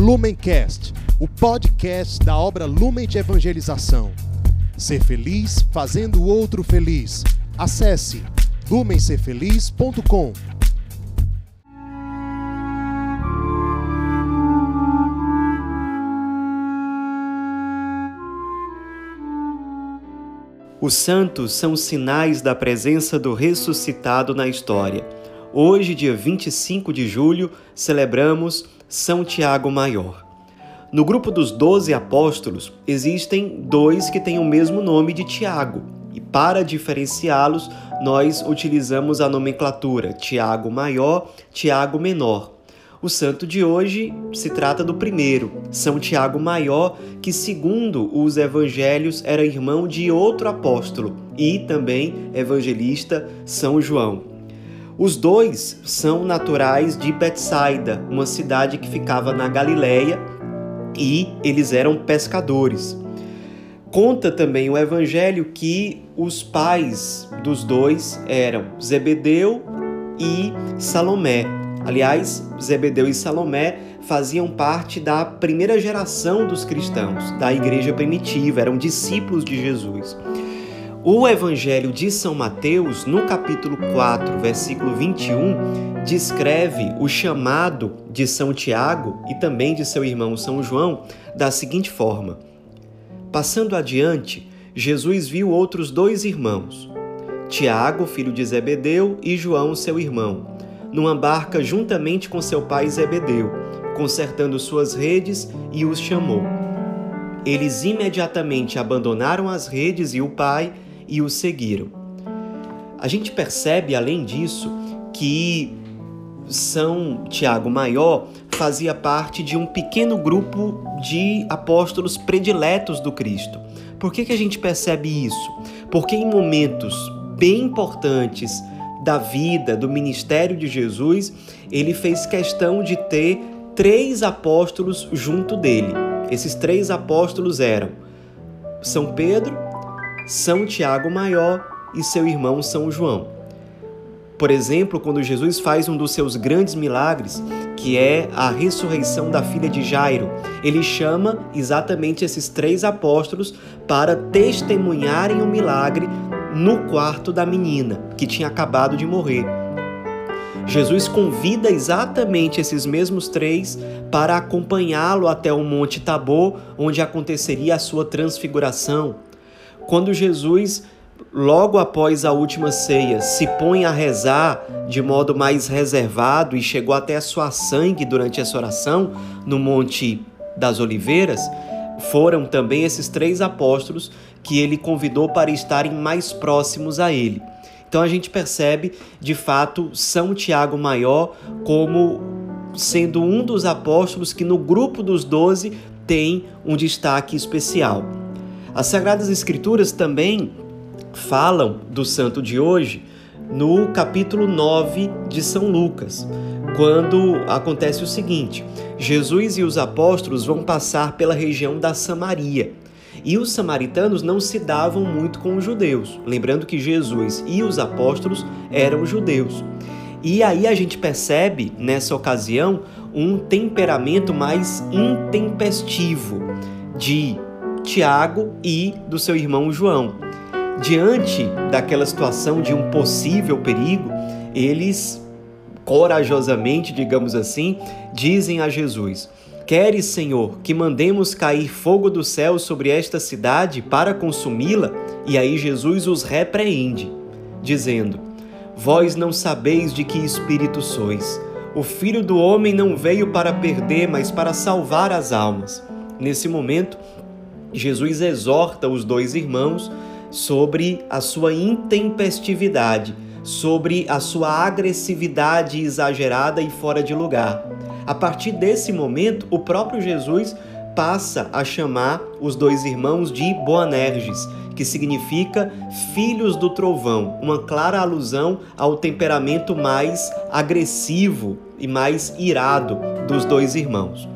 Lumencast, o podcast da obra Lumen de Evangelização. Ser feliz fazendo o outro feliz. Acesse lumencerfeliz.com. Os santos são sinais da presença do ressuscitado na história. Hoje, dia 25 de julho, celebramos São Tiago Maior. No grupo dos doze apóstolos, existem dois que têm o mesmo nome de Tiago, e para diferenciá-los, nós utilizamos a nomenclatura Tiago Maior, Tiago Menor. O santo de hoje se trata do primeiro, São Tiago Maior, que, segundo os evangelhos, era irmão de outro apóstolo e também evangelista São João. Os dois são naturais de Betsaida, uma cidade que ficava na Galileia, e eles eram pescadores. Conta também o evangelho que os pais dos dois eram Zebedeu e Salomé. Aliás, Zebedeu e Salomé faziam parte da primeira geração dos cristãos, da igreja primitiva, eram discípulos de Jesus. O Evangelho de São Mateus, no capítulo 4, versículo 21, descreve o chamado de São Tiago e também de seu irmão São João da seguinte forma: Passando adiante, Jesus viu outros dois irmãos, Tiago, filho de Zebedeu, e João, seu irmão numa barca juntamente com seu pai Zebedeu, consertando suas redes, e os chamou. Eles imediatamente abandonaram as redes e o pai e o seguiram. A gente percebe, além disso, que São Tiago Maior fazia parte de um pequeno grupo de apóstolos prediletos do Cristo. Por que, que a gente percebe isso? Porque em momentos bem importantes da vida, do ministério de Jesus, ele fez questão de ter três apóstolos junto dele. Esses três apóstolos eram São Pedro, São Tiago Maior e seu irmão São João. Por exemplo, quando Jesus faz um dos seus grandes milagres, que é a ressurreição da filha de Jairo, ele chama exatamente esses três apóstolos para testemunharem o milagre no quarto da menina, que tinha acabado de morrer. Jesus convida exatamente esses mesmos três para acompanhá-lo até o Monte Tabor, onde aconteceria a sua transfiguração. Quando Jesus, logo após a última ceia, se põe a rezar de modo mais reservado e chegou até a sua sangue durante essa oração no Monte das Oliveiras, foram também esses três apóstolos que ele convidou para estarem mais próximos a ele. Então a gente percebe, de fato, São Tiago Maior como sendo um dos apóstolos que no grupo dos doze tem um destaque especial. As Sagradas Escrituras também falam do santo de hoje no capítulo 9 de São Lucas, quando acontece o seguinte: Jesus e os apóstolos vão passar pela região da Samaria. E os samaritanos não se davam muito com os judeus, lembrando que Jesus e os apóstolos eram judeus. E aí a gente percebe nessa ocasião um temperamento mais intempestivo de Tiago e do seu irmão João. Diante daquela situação de um possível perigo, eles corajosamente, digamos assim, dizem a Jesus: Queres, Senhor, que mandemos cair fogo do céu sobre esta cidade para consumi-la? E aí Jesus os repreende, dizendo: Vós não sabeis de que espírito sois. O Filho do Homem não veio para perder, mas para salvar as almas. Nesse momento, Jesus exorta os dois irmãos sobre a sua intempestividade, sobre a sua agressividade exagerada e fora de lugar. A partir desse momento, o próprio Jesus passa a chamar os dois irmãos de Boanerges, que significa filhos do trovão, uma clara alusão ao temperamento mais agressivo e mais irado dos dois irmãos.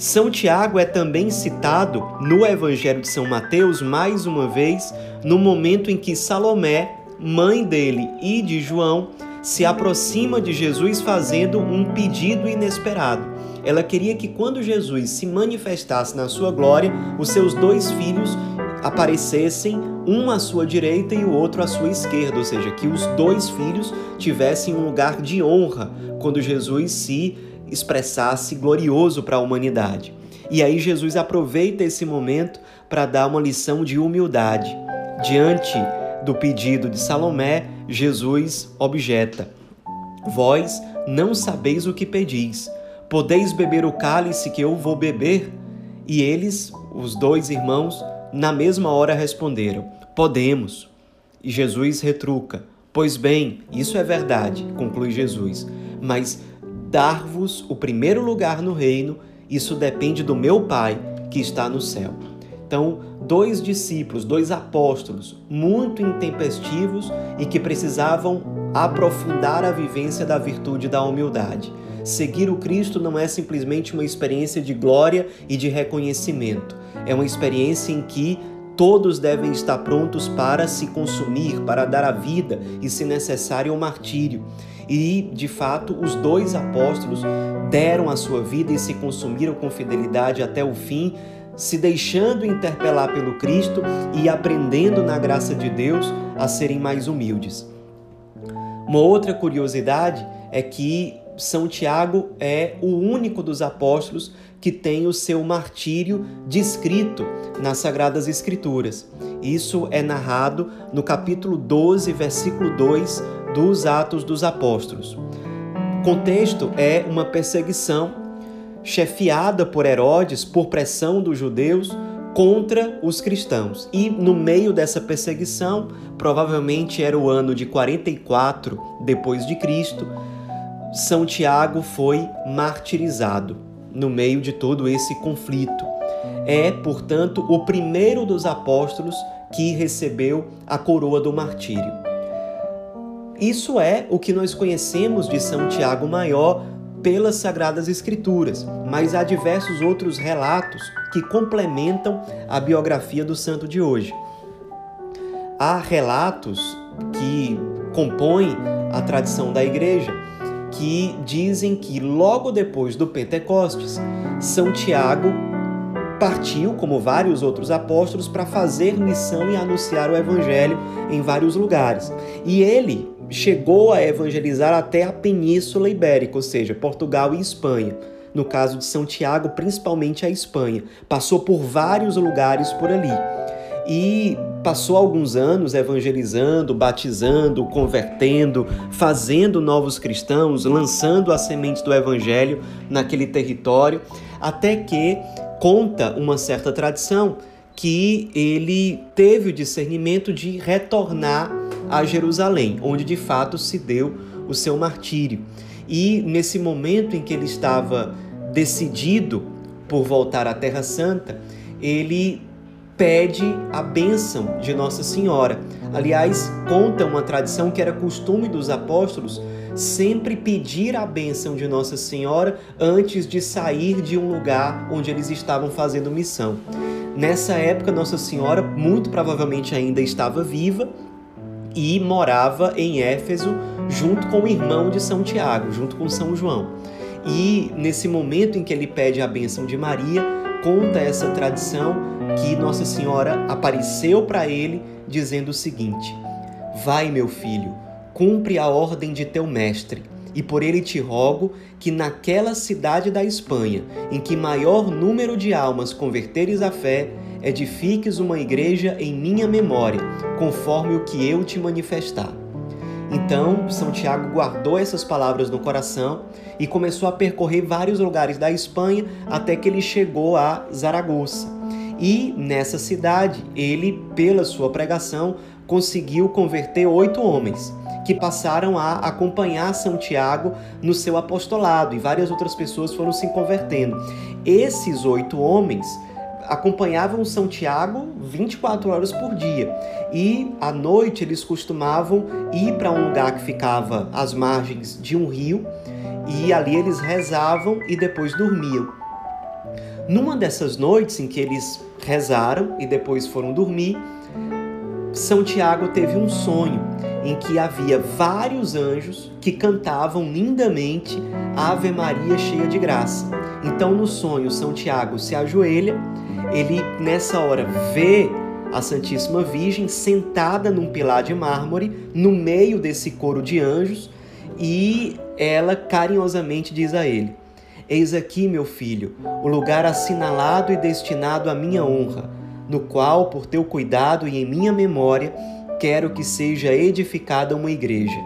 São Tiago é também citado no Evangelho de São Mateus mais uma vez no momento em que Salomé, mãe dele e de João, se aproxima de Jesus fazendo um pedido inesperado. Ela queria que quando Jesus se manifestasse na sua glória, os seus dois filhos aparecessem, um à sua direita e o outro à sua esquerda, ou seja, que os dois filhos tivessem um lugar de honra quando Jesus se expressasse glorioso para a humanidade. E aí Jesus aproveita esse momento para dar uma lição de humildade. Diante do pedido de Salomé, Jesus objeta: Vós não sabeis o que pedis. Podeis beber o cálice que eu vou beber? E eles, os dois irmãos, na mesma hora responderam: Podemos. E Jesus retruca: Pois bem, isso é verdade, conclui Jesus, mas dar-vos o primeiro lugar no reino, isso depende do meu Pai que está no céu. Então, dois discípulos, dois apóstolos, muito intempestivos e que precisavam aprofundar a vivência da virtude da humildade. Seguir o Cristo não é simplesmente uma experiência de glória e de reconhecimento, é uma experiência em que todos devem estar prontos para se consumir, para dar a vida e, se necessário, o martírio. E, de fato, os dois apóstolos deram a sua vida e se consumiram com fidelidade até o fim, se deixando interpelar pelo Cristo e aprendendo na graça de Deus a serem mais humildes. Uma outra curiosidade é que São Tiago é o único dos apóstolos que tem o seu martírio descrito nas Sagradas Escrituras. Isso é narrado no capítulo 12, versículo 2 dos Atos dos Apóstolos. O contexto é uma perseguição chefiada por Herodes por pressão dos judeus contra os cristãos. E no meio dessa perseguição, provavelmente era o ano de 44 depois de Cristo, São Tiago foi martirizado no meio de todo esse conflito. É, portanto, o primeiro dos apóstolos que recebeu a coroa do martírio. Isso é o que nós conhecemos de São Tiago Maior pelas Sagradas Escrituras, mas há diversos outros relatos que complementam a biografia do santo de hoje. Há relatos que compõem a tradição da igreja que dizem que logo depois do Pentecostes, São Tiago partiu, como vários outros apóstolos, para fazer missão e anunciar o evangelho em vários lugares. E ele chegou a evangelizar até a Península Ibérica, ou seja, Portugal e Espanha. No caso de São Tiago, principalmente a Espanha. Passou por vários lugares por ali. E passou alguns anos evangelizando, batizando, convertendo, fazendo novos cristãos, lançando as sementes do evangelho naquele território, até que conta uma certa tradição que ele teve o discernimento de retornar a Jerusalém, onde de fato se deu o seu martírio. E nesse momento em que ele estava decidido por voltar à Terra Santa, ele pede a bênção de Nossa Senhora. Aliás, conta uma tradição que era costume dos apóstolos sempre pedir a bênção de Nossa Senhora antes de sair de um lugar onde eles estavam fazendo missão. Nessa época, Nossa Senhora muito provavelmente ainda estava viva e morava em Éfeso junto com o irmão de São Tiago, junto com São João. E nesse momento em que ele pede a bênção de Maria, conta essa tradição que Nossa Senhora apareceu para ele dizendo o seguinte: Vai, meu filho, cumpre a ordem de teu mestre, e por ele te rogo que naquela cidade da Espanha, em que maior número de almas converteres à fé, edifiques uma igreja em minha memória, conforme o que eu te manifestar. Então, São Tiago guardou essas palavras no coração e começou a percorrer vários lugares da Espanha até que ele chegou a Zaragoza. E nessa cidade, ele, pela sua pregação, conseguiu converter oito homens que passaram a acompanhar São Tiago no seu apostolado e várias outras pessoas foram se convertendo. Esses oito homens acompanhavam São Tiago 24 horas por dia. E à noite eles costumavam ir para um lugar que ficava às margens de um rio e ali eles rezavam e depois dormiam. Numa dessas noites em que eles rezaram e depois foram dormir, São Tiago teve um sonho em que havia vários anjos que cantavam lindamente a Ave Maria cheia de graça. Então, no sonho, São Tiago se ajoelha, ele nessa hora vê a Santíssima Virgem sentada num pilar de mármore, no meio desse coro de anjos, e ela carinhosamente diz a ele: Eis aqui, meu filho, o lugar assinalado e destinado à minha honra, no qual, por teu cuidado e em minha memória, quero que seja edificada uma igreja.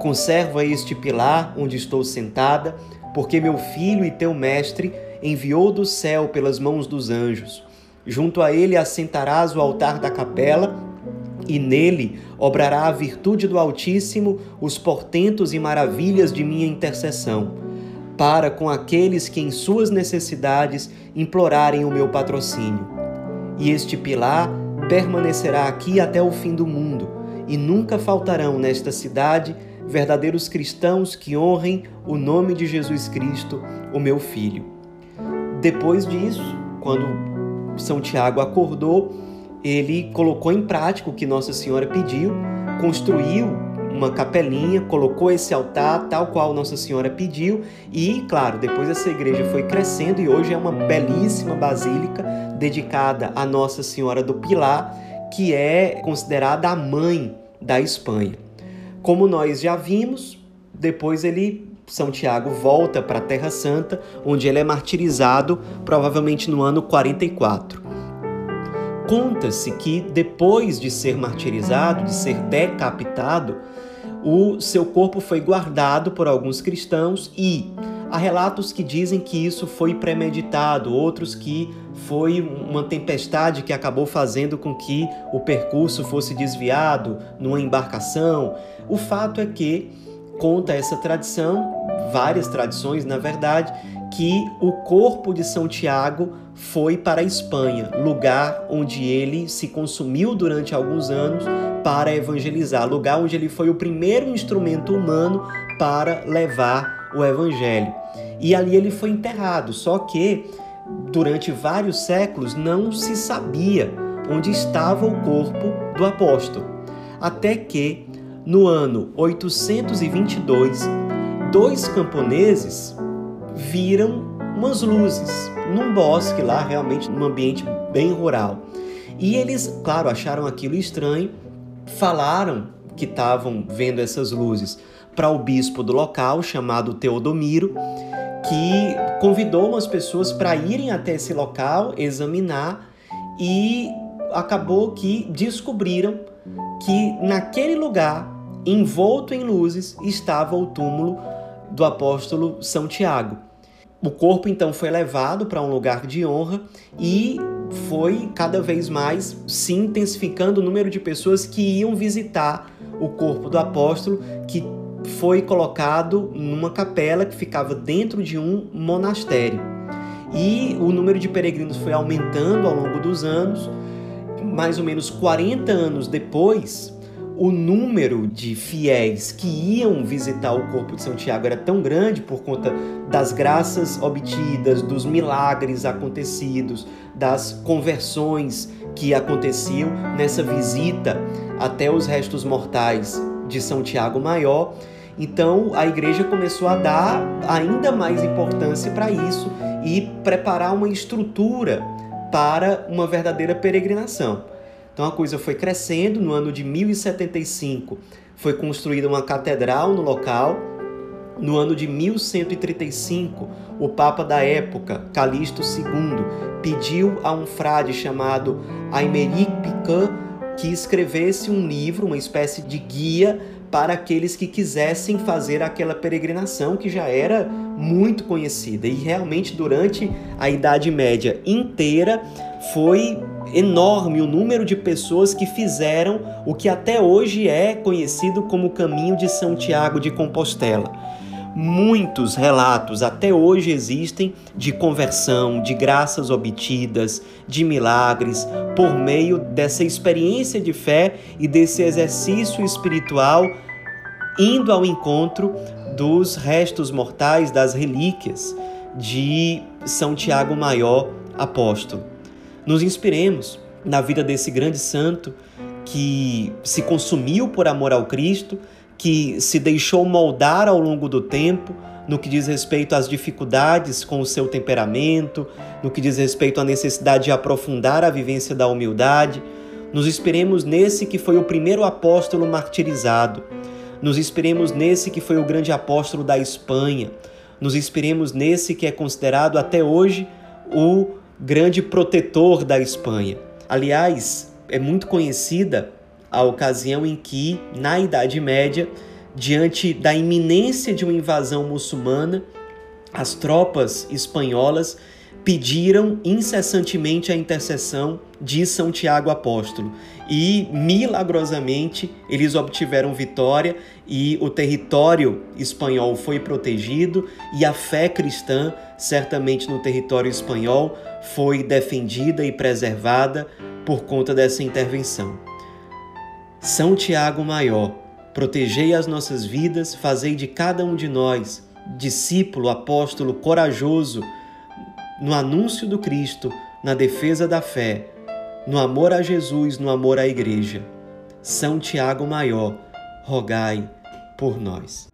Conserva este pilar onde estou sentada, porque meu filho e teu mestre enviou do céu pelas mãos dos anjos. Junto a ele assentarás o altar da capela, e nele obrará a virtude do Altíssimo os portentos e maravilhas de minha intercessão, para com aqueles que em suas necessidades implorarem o meu patrocínio. E este pilar permanecerá aqui até o fim do mundo, e nunca faltarão nesta cidade verdadeiros cristãos que honrem o nome de Jesus Cristo, o meu Filho. Depois disso, quando São Tiago acordou, ele colocou em prática o que Nossa Senhora pediu, construiu uma capelinha, colocou esse altar tal qual Nossa Senhora pediu e, claro, depois essa igreja foi crescendo e hoje é uma belíssima basílica dedicada a Nossa Senhora do Pilar, que é considerada a mãe da Espanha. Como nós já vimos, depois ele São Tiago volta para a Terra Santa, onde ele é martirizado provavelmente no ano 44. Conta-se que depois de ser martirizado, de ser decapitado, o seu corpo foi guardado por alguns cristãos e há relatos que dizem que isso foi premeditado, outros que foi uma tempestade que acabou fazendo com que o percurso fosse desviado numa embarcação. O fato é que conta essa tradição, várias tradições na verdade, que o corpo de São Tiago foi para a Espanha, lugar onde ele se consumiu durante alguns anos para evangelizar, lugar onde ele foi o primeiro instrumento humano para levar o evangelho. E ali ele foi enterrado, só que durante vários séculos não se sabia onde estava o corpo do apóstolo. Até que, no ano 822, dois camponeses viram umas luzes num bosque lá, realmente num ambiente bem rural. E eles, claro, acharam aquilo estranho, falaram que estavam vendo essas luzes para o bispo do local, chamado Teodomiro, que convidou umas pessoas para irem até esse local examinar e acabou que descobriram que naquele lugar, envolto em luzes, estava o túmulo do apóstolo São Tiago. O corpo então foi levado para um lugar de honra e foi cada vez mais se intensificando o número de pessoas que iam visitar o corpo do apóstolo, que foi colocado numa capela que ficava dentro de um monastério. E o número de peregrinos foi aumentando ao longo dos anos. Mais ou menos 40 anos depois, o número de fiéis que iam visitar o corpo de São Tiago era tão grande por conta das graças obtidas, dos milagres acontecidos, das conversões que aconteciam nessa visita até os restos mortais de São Tiago Maior. Então a igreja começou a dar ainda mais importância para isso e preparar uma estrutura para uma verdadeira peregrinação. Então a coisa foi crescendo. No ano de 1075 foi construída uma catedral no local. No ano de 1135, o Papa da época, Calixto II, pediu a um frade chamado Aymeric Picard que escrevesse um livro, uma espécie de guia para aqueles que quisessem fazer aquela peregrinação que já era muito conhecida. E realmente, durante a Idade Média inteira, foi enorme o número de pessoas que fizeram o que até hoje é conhecido como caminho de São Tiago de Compostela. Muitos relatos até hoje existem de conversão, de graças obtidas, de milagres, por meio dessa experiência de fé e desse exercício espiritual indo ao encontro dos restos mortais, das relíquias de São Tiago Maior, apóstolo. Nos inspiremos na vida desse grande santo que se consumiu por amor ao Cristo, que se deixou moldar ao longo do tempo no que diz respeito às dificuldades com o seu temperamento, no que diz respeito à necessidade de aprofundar a vivência da humildade. Nos inspiremos nesse que foi o primeiro apóstolo martirizado. Nos inspiremos nesse que foi o grande apóstolo da Espanha. Nos inspiremos nesse que é considerado até hoje o grande protetor da Espanha. Aliás, é muito conhecida a ocasião em que, na Idade Média, diante da iminência de uma invasão muçulmana, as tropas espanholas pediram incessantemente a intercessão de São Tiago Apóstolo e milagrosamente eles obtiveram vitória e o território espanhol foi protegido e a fé cristã, certamente no território espanhol, foi defendida e preservada por conta dessa intervenção. São Tiago Maior, protegei as nossas vidas, fazei de cada um de nós discípulo, apóstolo corajoso no anúncio do Cristo, na defesa da fé, no amor a Jesus, no amor à Igreja. São Tiago Maior, rogai por nós.